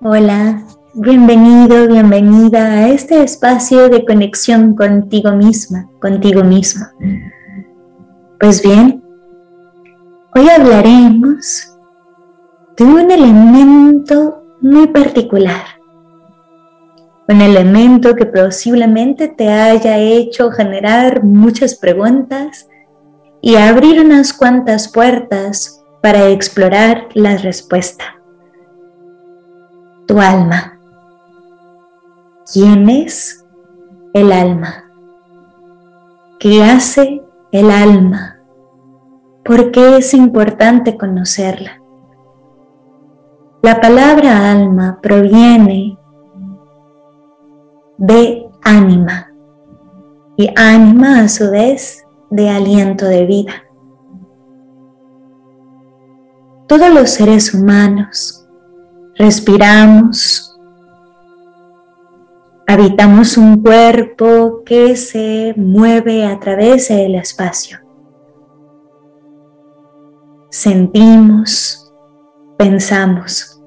Hola, bienvenido, bienvenida a este espacio de conexión contigo misma, contigo mismo. Pues bien, hoy hablaremos de un elemento muy particular, un elemento que posiblemente te haya hecho generar muchas preguntas y abrir unas cuantas puertas para explorar la respuesta tu alma. ¿Quién es el alma? ¿Qué hace el alma? ¿Por qué es importante conocerla? La palabra alma proviene de ánima y ánima a su vez de aliento de vida. Todos los seres humanos respiramos, habitamos un cuerpo que se mueve a través del espacio. Sentimos, pensamos.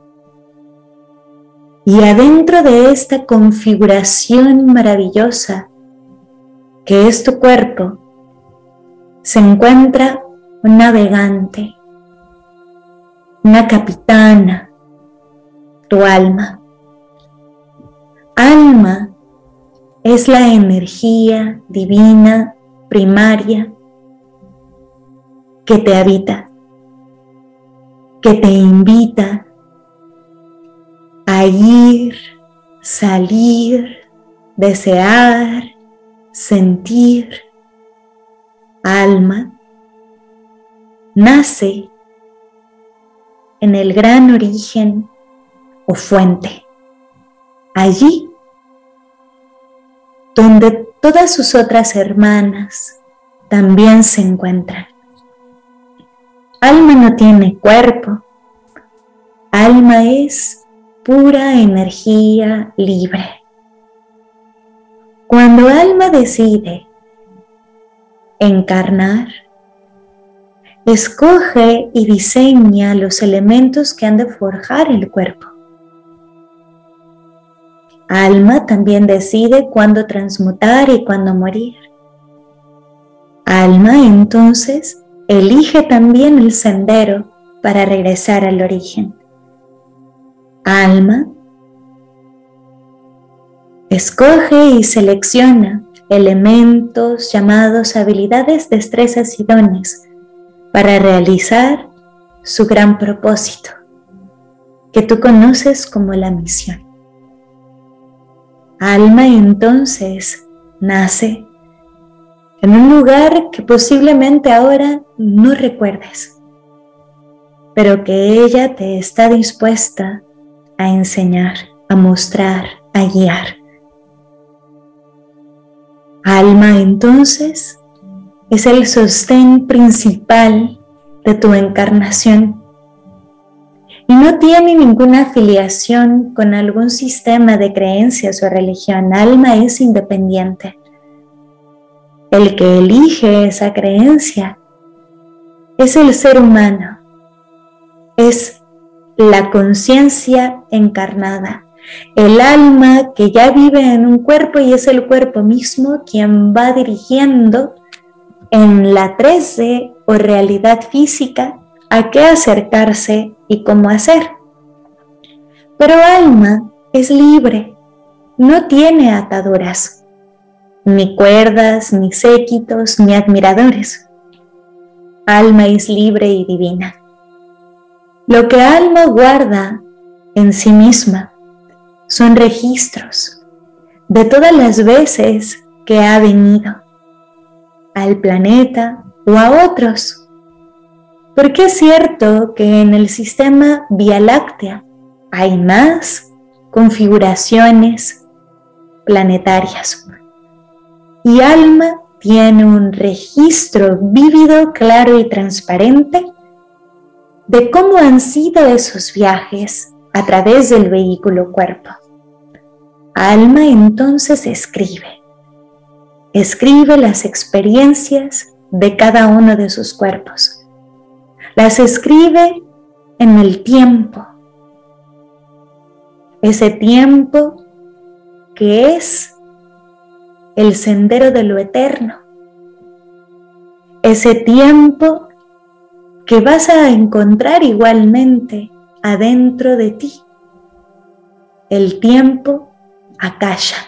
Y adentro de esta configuración maravillosa que es tu cuerpo, se encuentra un navegante, una capitana, tu alma. Alma es la energía divina primaria que te habita, que te invita a ir, salir, desear, sentir. Alma nace en el gran origen fuente. Allí donde todas sus otras hermanas también se encuentran. Alma no tiene cuerpo. Alma es pura energía libre. Cuando alma decide encarnar, escoge y diseña los elementos que han de forjar el cuerpo. Alma también decide cuándo transmutar y cuándo morir. Alma entonces elige también el sendero para regresar al origen. Alma escoge y selecciona elementos llamados habilidades, destrezas y dones para realizar su gran propósito, que tú conoces como la misión. Alma entonces nace en un lugar que posiblemente ahora no recuerdes, pero que ella te está dispuesta a enseñar, a mostrar, a guiar. Alma entonces es el sostén principal de tu encarnación y no tiene ninguna afiliación con algún sistema de creencias o religión. Alma es independiente. El que elige esa creencia es el ser humano, es la conciencia encarnada, el alma que ya vive en un cuerpo y es el cuerpo mismo quien va dirigiendo en la 3D o realidad física a qué acercarse y cómo hacer. Pero alma es libre, no tiene ataduras, ni cuerdas, ni séquitos, ni admiradores. Alma es libre y divina. Lo que alma guarda en sí misma son registros de todas las veces que ha venido al planeta o a otros porque es cierto que en el sistema Vía Láctea hay más configuraciones planetarias. Y Alma tiene un registro vívido, claro y transparente de cómo han sido esos viajes a través del vehículo cuerpo. Alma entonces escribe, escribe las experiencias de cada uno de sus cuerpos las escribe en el tiempo. ese tiempo que es el sendero de lo eterno, ese tiempo que vas a encontrar igualmente adentro de ti, el tiempo akasha.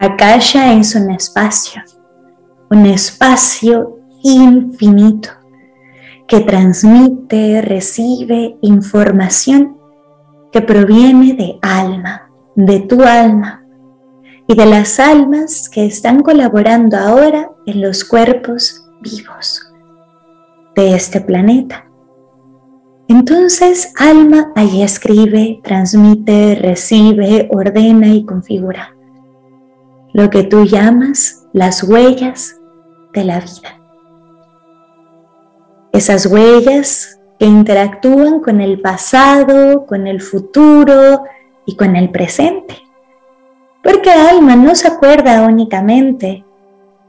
Akasha es un espacio, un espacio infinito que transmite, recibe información que proviene de alma, de tu alma y de las almas que están colaborando ahora en los cuerpos vivos de este planeta. Entonces, alma ahí escribe, transmite, recibe, ordena y configura lo que tú llamas las huellas de la vida esas huellas que interactúan con el pasado, con el futuro y con el presente. Porque alma no se acuerda únicamente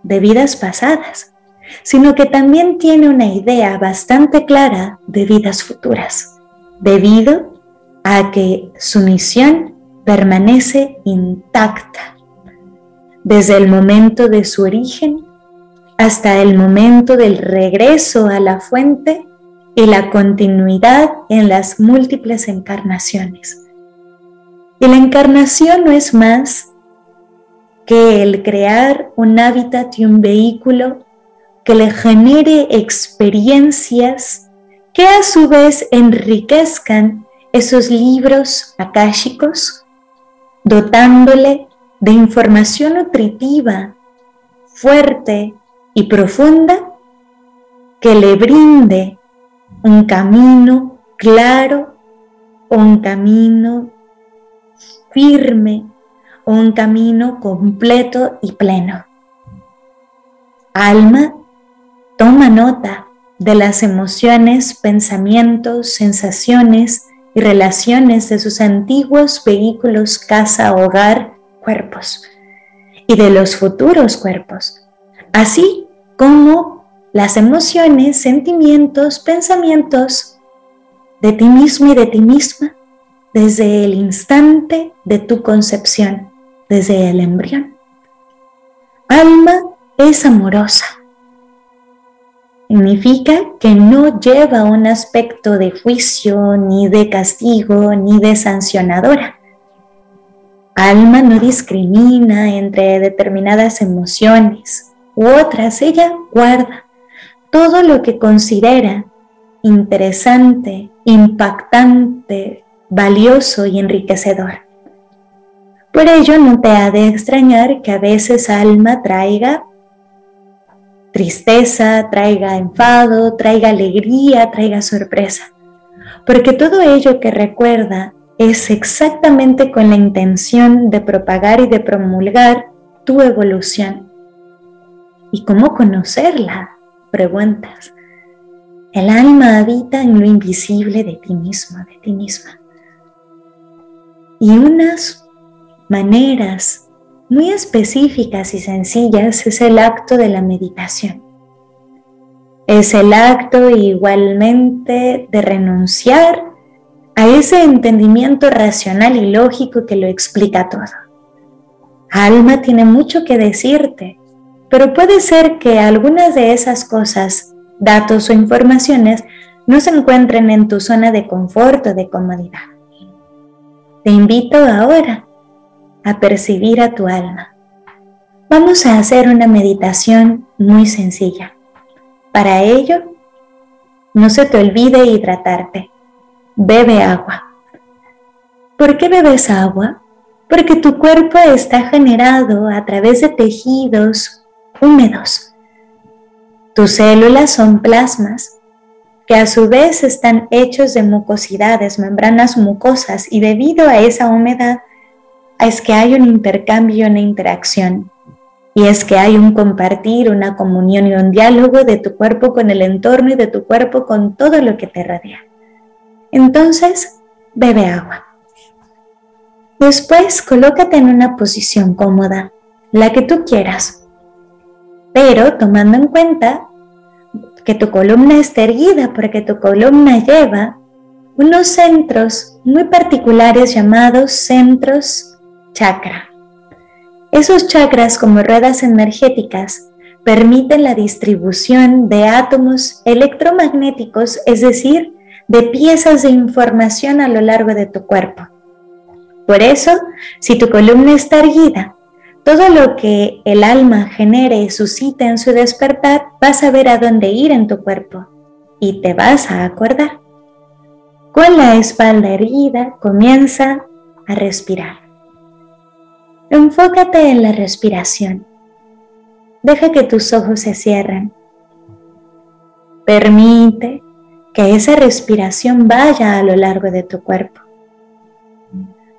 de vidas pasadas, sino que también tiene una idea bastante clara de vidas futuras, debido a que su misión permanece intacta desde el momento de su origen hasta el momento del regreso a la fuente y la continuidad en las múltiples encarnaciones. Y la encarnación no es más que el crear un hábitat y un vehículo que le genere experiencias que a su vez enriquezcan esos libros akáshicos, dotándole de información nutritiva, fuerte y profunda que le brinde un camino claro, un camino firme, un camino completo y pleno. Alma, toma nota de las emociones, pensamientos, sensaciones y relaciones de sus antiguos vehículos casa, hogar, cuerpos y de los futuros cuerpos, así como las emociones, sentimientos, pensamientos de ti mismo y de ti misma desde el instante de tu concepción, desde el embrión. Alma es amorosa. Significa que no lleva un aspecto de juicio, ni de castigo, ni de sancionadora. Alma no discrimina entre determinadas emociones, u otras, ella guarda. Todo lo que considera interesante, impactante, valioso y enriquecedor. Por ello no te ha de extrañar que a veces alma traiga tristeza, traiga enfado, traiga alegría, traiga sorpresa, porque todo ello que recuerda es exactamente con la intención de propagar y de promulgar tu evolución ¿Y cómo conocerla? Preguntas. El alma habita en lo invisible de ti mismo, de ti misma. Y unas maneras muy específicas y sencillas es el acto de la meditación. Es el acto igualmente de renunciar a ese entendimiento racional y lógico que lo explica todo. Alma tiene mucho que decirte pero puede ser que algunas de esas cosas, datos o informaciones no se encuentren en tu zona de confort o de comodidad. Te invito ahora a percibir a tu alma. Vamos a hacer una meditación muy sencilla. Para ello, no se te olvide hidratarte. Bebe agua. ¿Por qué bebes agua? Porque tu cuerpo está generado a través de tejidos húmedos. Tus células son plasmas que a su vez están hechos de mucosidades, membranas mucosas y debido a esa humedad es que hay un intercambio una interacción. Y es que hay un compartir, una comunión y un diálogo de tu cuerpo con el entorno y de tu cuerpo con todo lo que te rodea. Entonces, bebe agua. Después, colócate en una posición cómoda, la que tú quieras pero tomando en cuenta que tu columna está erguida porque tu columna lleva unos centros muy particulares llamados centros chakra. Esos chakras como ruedas energéticas permiten la distribución de átomos electromagnéticos, es decir, de piezas de información a lo largo de tu cuerpo. Por eso, si tu columna está erguida, todo lo que el alma genere y suscite en su despertar, vas a ver a dónde ir en tu cuerpo y te vas a acordar. Con la espalda erguida, comienza a respirar. Enfócate en la respiración. Deja que tus ojos se cierren. Permite que esa respiración vaya a lo largo de tu cuerpo.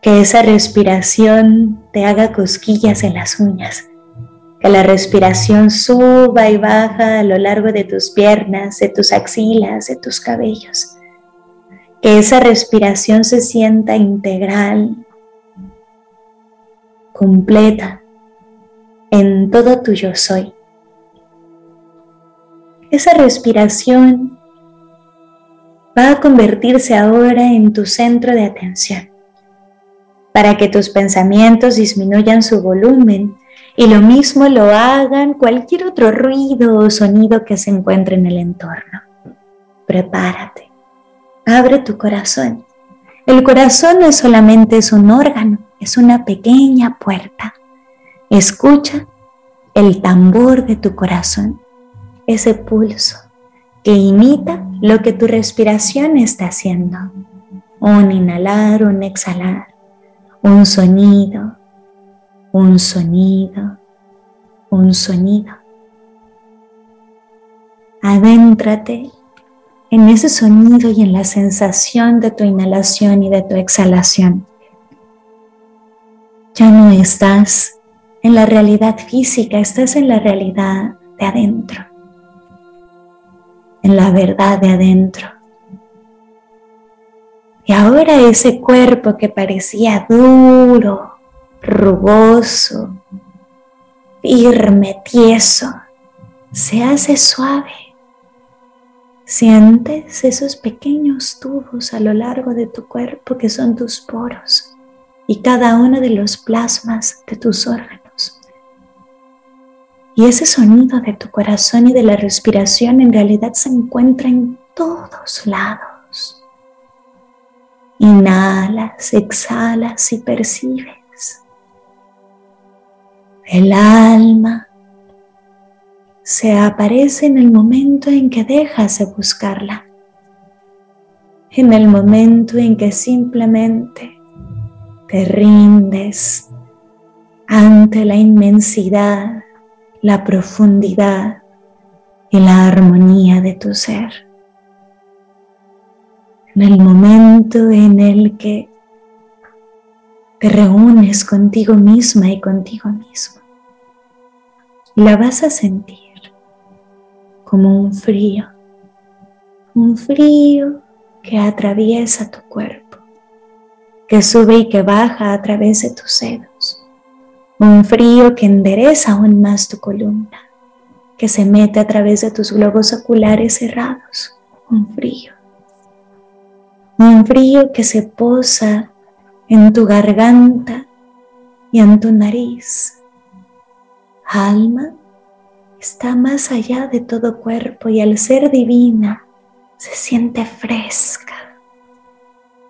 Que esa respiración te haga cosquillas en las uñas. Que la respiración suba y baja a lo largo de tus piernas, de tus axilas, de tus cabellos. Que esa respiración se sienta integral, completa en todo tu yo soy. Esa respiración va a convertirse ahora en tu centro de atención para que tus pensamientos disminuyan su volumen y lo mismo lo hagan cualquier otro ruido o sonido que se encuentre en el entorno. Prepárate, abre tu corazón. El corazón no solamente es un órgano, es una pequeña puerta. Escucha el tambor de tu corazón, ese pulso que imita lo que tu respiración está haciendo. Un inhalar, un exhalar, un sonido, un sonido, un sonido. Adéntrate en ese sonido y en la sensación de tu inhalación y de tu exhalación ya no estás en la realidad física, estás en la realidad de adentro, en la verdad de adentro. Y ahora ese cuerpo que parecía duro, rugoso, firme, tieso, se hace suave. Sientes esos pequeños tubos a lo largo de tu cuerpo que son tus poros y cada uno de los plasmas de tus órganos. Y ese sonido de tu corazón y de la respiración en realidad se encuentra en todos lados. Inhalas, exhalas y percibes. El alma se aparece en el momento en que dejas de buscarla, en el momento en que simplemente te rindes ante la inmensidad, la profundidad y la armonía de tu ser. En el momento en el que te reúnes contigo misma y contigo mismo, la vas a sentir como un frío, un frío que atraviesa tu cuerpo que sube y que baja a través de tus senos, un frío que endereza aún más tu columna, que se mete a través de tus globos oculares cerrados, un frío, un frío que se posa en tu garganta y en tu nariz. Alma está más allá de todo cuerpo y al ser divina se siente fresca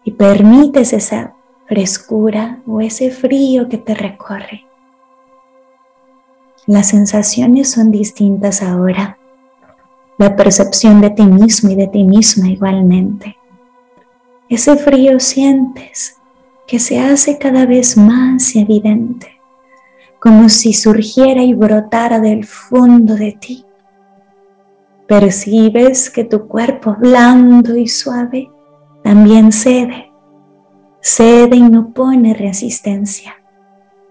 y permites esa frescura o ese frío que te recorre. Las sensaciones son distintas ahora. La percepción de ti mismo y de ti misma igualmente. Ese frío sientes que se hace cada vez más evidente, como si surgiera y brotara del fondo de ti. Percibes que tu cuerpo blando y suave también cede, cede y no pone resistencia.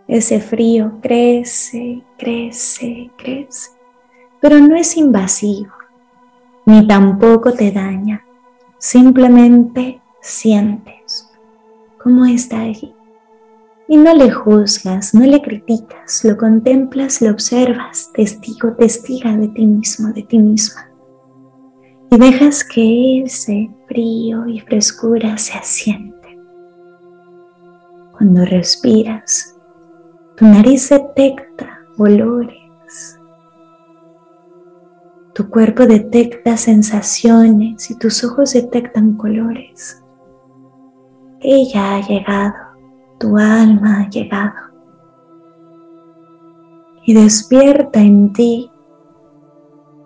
Ese frío crece, crece, crece, pero no es invasivo, ni tampoco te daña, simplemente sientes cómo está allí. Y no le juzgas, no le criticas, lo contemplas, lo observas, testigo, testiga de ti mismo, de ti misma. y dejas que ese frío y frescura se asiente. Cuando respiras, tu nariz detecta olores, tu cuerpo detecta sensaciones y tus ojos detectan colores. Ella ha llegado, tu alma ha llegado. Y despierta en ti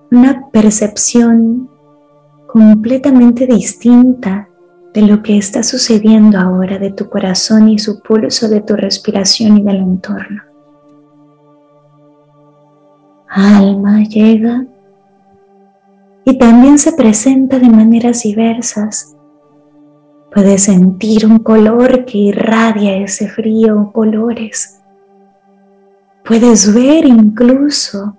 una percepción completamente distinta de lo que está sucediendo ahora de tu corazón y su pulso, de tu respiración y del entorno. Alma llega y también se presenta de maneras diversas. Puedes sentir un color que irradia ese frío, colores. Puedes ver incluso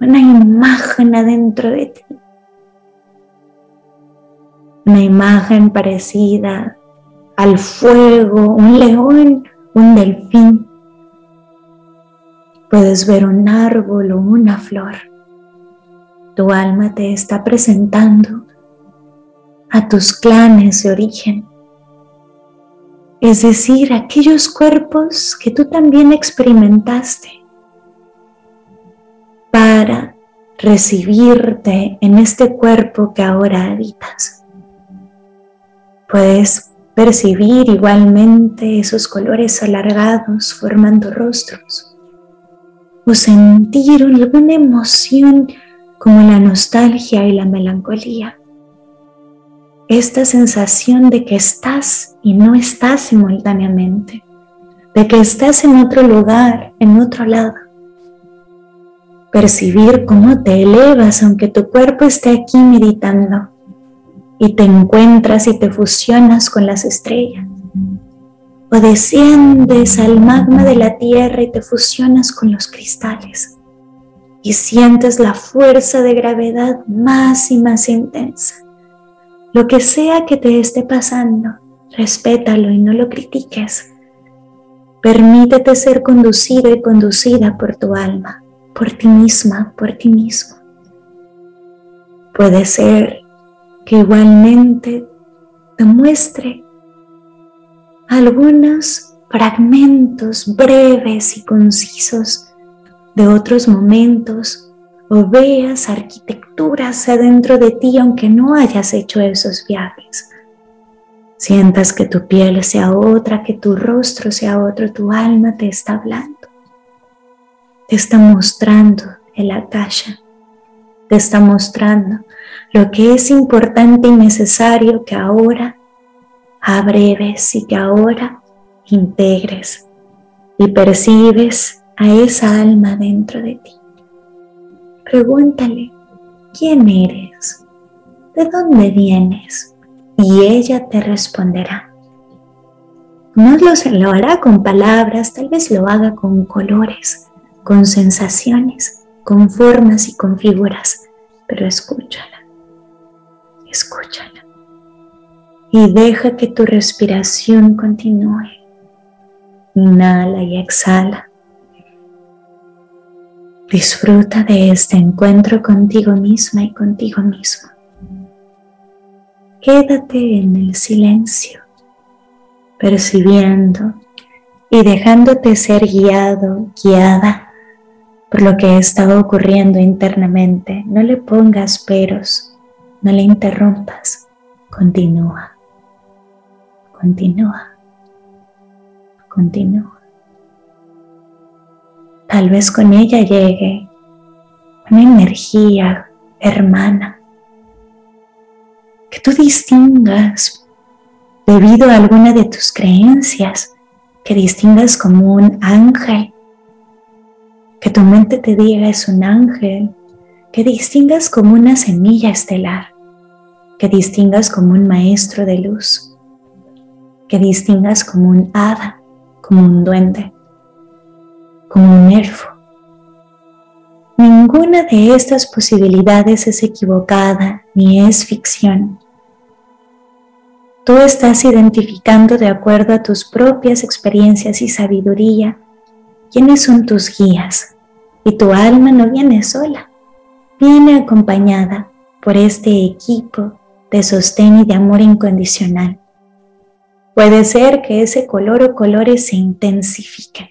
una imagen adentro de ti una imagen parecida al fuego, un león, un delfín. Puedes ver un árbol o una flor. Tu alma te está presentando a tus clanes de origen, es decir, aquellos cuerpos que tú también experimentaste para recibirte en este cuerpo que ahora habitas. Puedes percibir igualmente esos colores alargados formando rostros o sentir alguna emoción como la nostalgia y la melancolía. Esta sensación de que estás y no estás simultáneamente, de que estás en otro lugar, en otro lado. Percibir cómo te elevas aunque tu cuerpo esté aquí meditando y te encuentras y te fusionas con las estrellas. O desciendes al magma de la tierra y te fusionas con los cristales. Y sientes la fuerza de gravedad más y más intensa. Lo que sea que te esté pasando, respétalo y no lo critiques. Permítete ser conducido y conducida por tu alma, por ti misma, por ti mismo. Puede ser que igualmente te muestre algunos fragmentos breves y concisos de otros momentos o veas arquitecturas adentro de ti aunque no hayas hecho esos viajes. Sientas que tu piel sea otra, que tu rostro sea otro, tu alma te está hablando. Te está mostrando el akasha. Te está mostrando lo que es importante y necesario que ahora abreves y que ahora integres y percibes a esa alma dentro de ti. Pregúntale, ¿quién eres? ¿De dónde vienes? Y ella te responderá. No lo hará con palabras, tal vez lo haga con colores, con sensaciones, con formas y con figuras, pero escúchala escúchala y deja que tu respiración continúe. Inhala y exhala. Disfruta de este encuentro contigo misma y contigo mismo. Quédate en el silencio, percibiendo y dejándote ser guiado, guiada por lo que está ocurriendo internamente. No le pongas peros, no le interrumpas, continúa, continúa, continúa. Tal vez con ella llegue una energía hermana. Que tú distingas debido a alguna de tus creencias, que distingas como un ángel, que tu mente te diga es un ángel, que distingas como una semilla estelar, que distingas como un maestro de luz, que distingas como un hada, como un duende, como un elfo. Ninguna de estas posibilidades es equivocada ni es ficción. Tú estás identificando de acuerdo a tus propias experiencias y sabiduría quiénes son tus guías y tu alma no viene sola, viene acompañada por este equipo de sostén y de amor incondicional. Puede ser que ese color o colores se intensifiquen,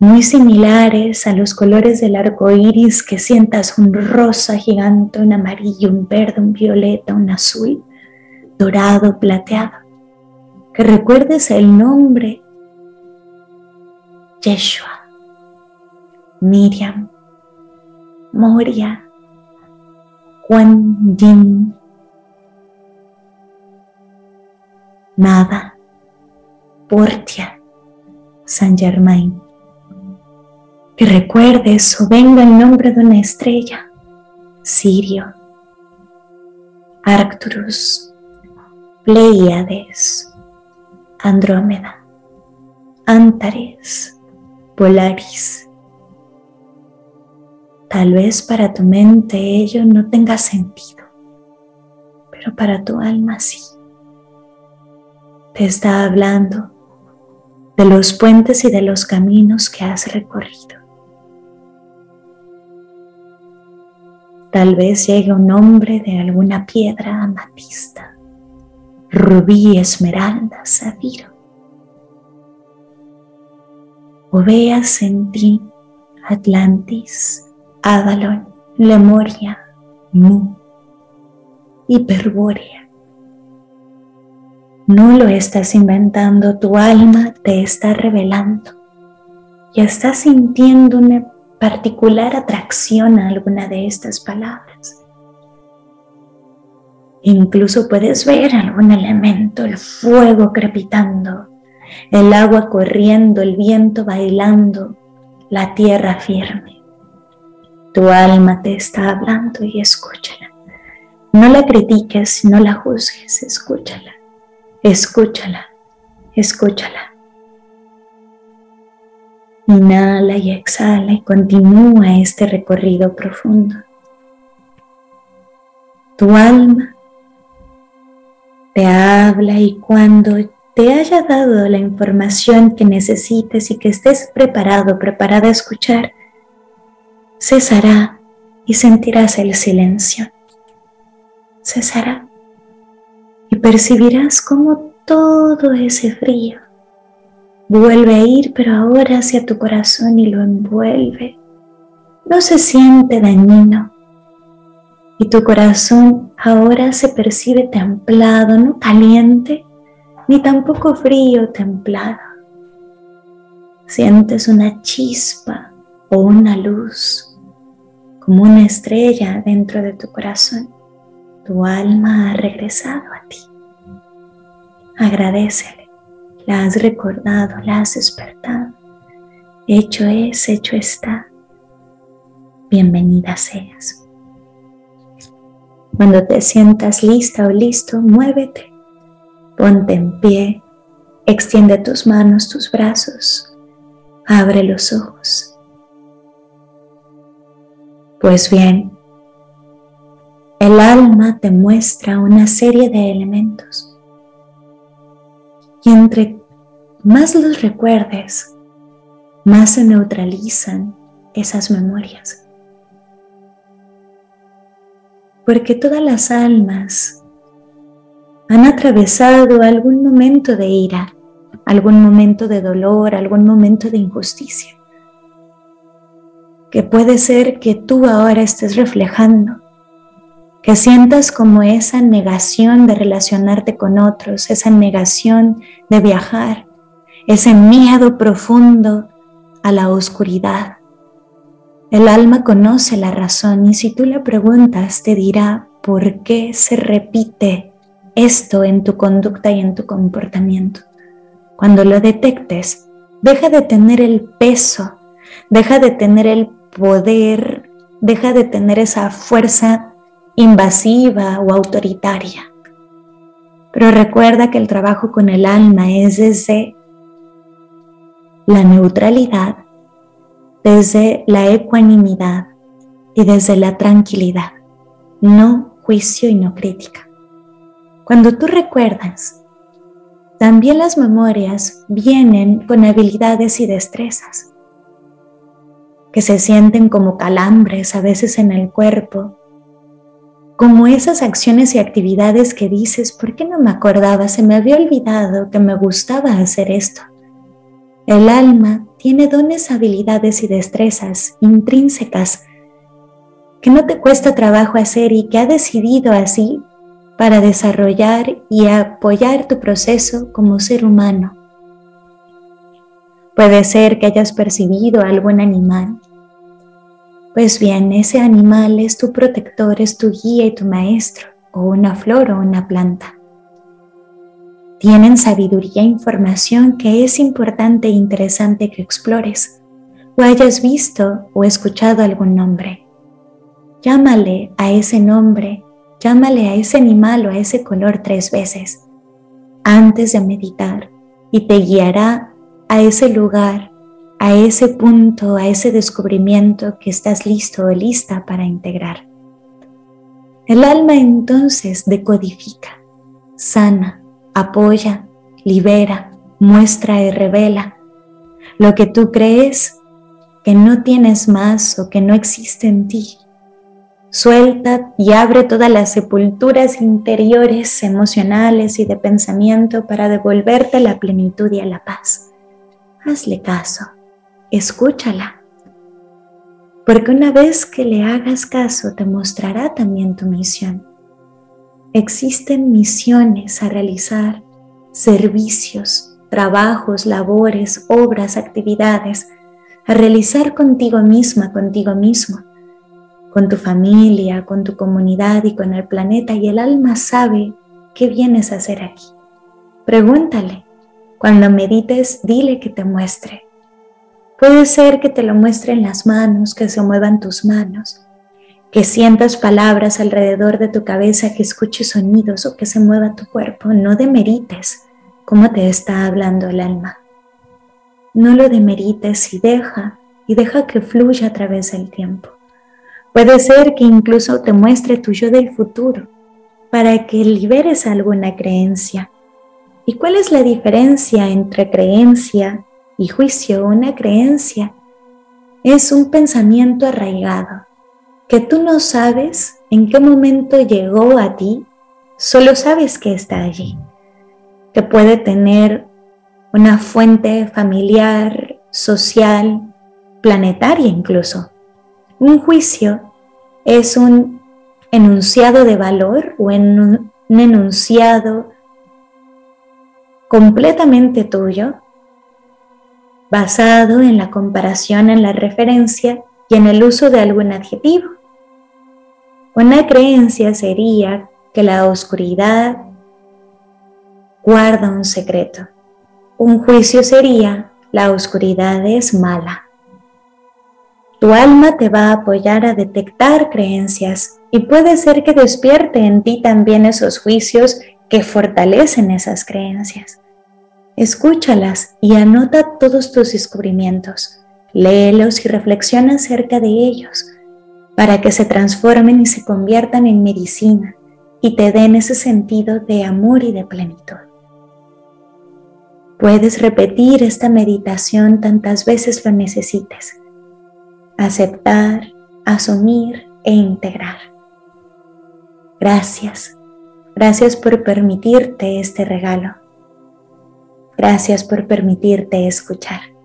muy similares a los colores del arco iris, que sientas un rosa gigante, un amarillo, un verde, un violeta, un azul, dorado, plateado. Que recuerdes el nombre Yeshua, Miriam, Moria, Juan Yin, Nada, Portia, San Germain. Que recuerdes o venga el nombre de una estrella, Sirio, Arcturus, Pleiades, Andrómeda, Antares, Polaris. Tal vez para tu mente ello no tenga sentido, pero para tu alma sí te está hablando de los puentes y de los caminos que has recorrido. Tal vez llegue un nombre de alguna piedra amatista, rubí, esmeralda, zafiro. O veas en ti Atlantis, Avalon, Lemuria, Mu, Hiperbórea no lo estás inventando, tu alma te está revelando. Y estás sintiendo una particular atracción a alguna de estas palabras. Incluso puedes ver algún elemento, el fuego crepitando, el agua corriendo, el viento bailando, la tierra firme. Tu alma te está hablando y escúchala. No la critiques, no la juzgues, escúchala. Escúchala, escúchala. Inhala y exhala y continúa este recorrido profundo. Tu alma te habla y cuando te haya dado la información que necesites y que estés preparado, preparada a escuchar, cesará y sentirás el silencio. Cesará y percibirás cómo todo ese frío vuelve a ir, pero ahora hacia tu corazón y lo envuelve. No se siente dañino y tu corazón ahora se percibe templado, no caliente, ni tampoco frío, templado. Sientes una chispa o una luz, como una estrella dentro de tu corazón tu alma ha regresado a ti. Agradecele, la has recordado, la has despertado. Hecho es, hecho está. Bienvenida seas. Cuando te sientas lista o listo, muévete, ponte en pie, extiende tus manos, tus brazos, abre los ojos. Pues bien, el alma te muestra una serie de elementos. Y entre más los recuerdes, más se neutralizan esas memorias. Porque todas las almas han atravesado algún momento de ira, algún momento de dolor, algún momento de injusticia. Que puede ser que tú ahora estés reflejando que sientas como esa negación de relacionarte con otros, esa negación de viajar, ese miedo profundo a la oscuridad. El alma conoce la razón y si tú le preguntas te dirá por qué se repite esto en tu conducta y en tu comportamiento. Cuando lo detectes, deja de tener el peso, deja de tener el poder, deja de tener esa fuerza invasiva o autoritaria. Pero recuerda que el trabajo con el alma es desde la neutralidad, desde la ecuanimidad y desde la tranquilidad, no juicio y no crítica. Cuando tú recuerdas, también las memorias vienen con habilidades y destrezas que se sienten como calambres a veces en el cuerpo como esas acciones y actividades que dices, ¿por qué no me acordaba? Se me había olvidado que me gustaba hacer esto. El alma tiene dones, habilidades y destrezas intrínsecas que no te cuesta trabajo hacer y que ha decidido así para desarrollar y apoyar tu proceso como ser humano. Puede ser que hayas percibido algún animal. Pues bien, ese animal es tu protector, es tu guía y tu maestro, o una flor o una planta. Tienen sabiduría e información que es importante e interesante que explores, o hayas visto o escuchado algún nombre. Llámale a ese nombre, llámale a ese animal o a ese color tres veces antes de meditar y te guiará a ese lugar, a ese punto, a ese descubrimiento que estás listo o lista para integrar. El alma entonces decodifica, sana, apoya, libera, muestra y revela lo que tú crees que no tienes más o que no existe en ti Suelta y abre todas las sepulturas interiores, emocionales y de pensamiento para devolverte la plenitud y a la paz. Hazle caso, escúchala, porque una vez que le hagas caso te mostrará también tu misión. Existen misiones a realizar, servicios, trabajos, labores, obras, actividades, a realizar contigo misma, contigo mismo con tu familia, con tu comunidad y con el planeta y el alma sabe qué vienes a hacer aquí. Pregúntale. Cuando medites, dile que te muestre. Puede ser que te lo muestre en las manos, que se muevan tus manos, que sientas palabras alrededor de tu cabeza, que escuches sonidos o que se mueva tu cuerpo. No demerites cómo te está hablando el alma. No lo demerites y deja, y deja que fluya a través del tiempo. Puede ser que incluso te muestre tu yo del futuro para que liberes alguna creencia. ¿Y cuál es la diferencia entre creencia y juicio? Una creencia es un pensamiento arraigado que tú no sabes en qué momento llegó a ti, solo sabes que está allí, que puede tener una fuente familiar, social, planetaria incluso. Un juicio es un enunciado de valor o un, enunciado completamente tuyo, basado en la comparación, en la referencia y en el uso de algún adjetivo. Una creencia sería que la oscuridad guarda un secreto. Un juicio sería la oscuridad es mala. Tu alma te va a apoyar a detectar creencias y puede ser que despierte en ti también esos juicios que fortalecen esas creencias. Escúchalas y anota todos tus descubrimientos. Léelos y reflexiona acerca de ellos para que se transformen y se conviertan en medicina y te den ese sentido de amor y de plenitud. Puedes repetir esta meditación tantas veces lo necesites aceptar, asumir e integrar. Gracias. Gracias por permitirte este regalo. Gracias por permitirte escuchar.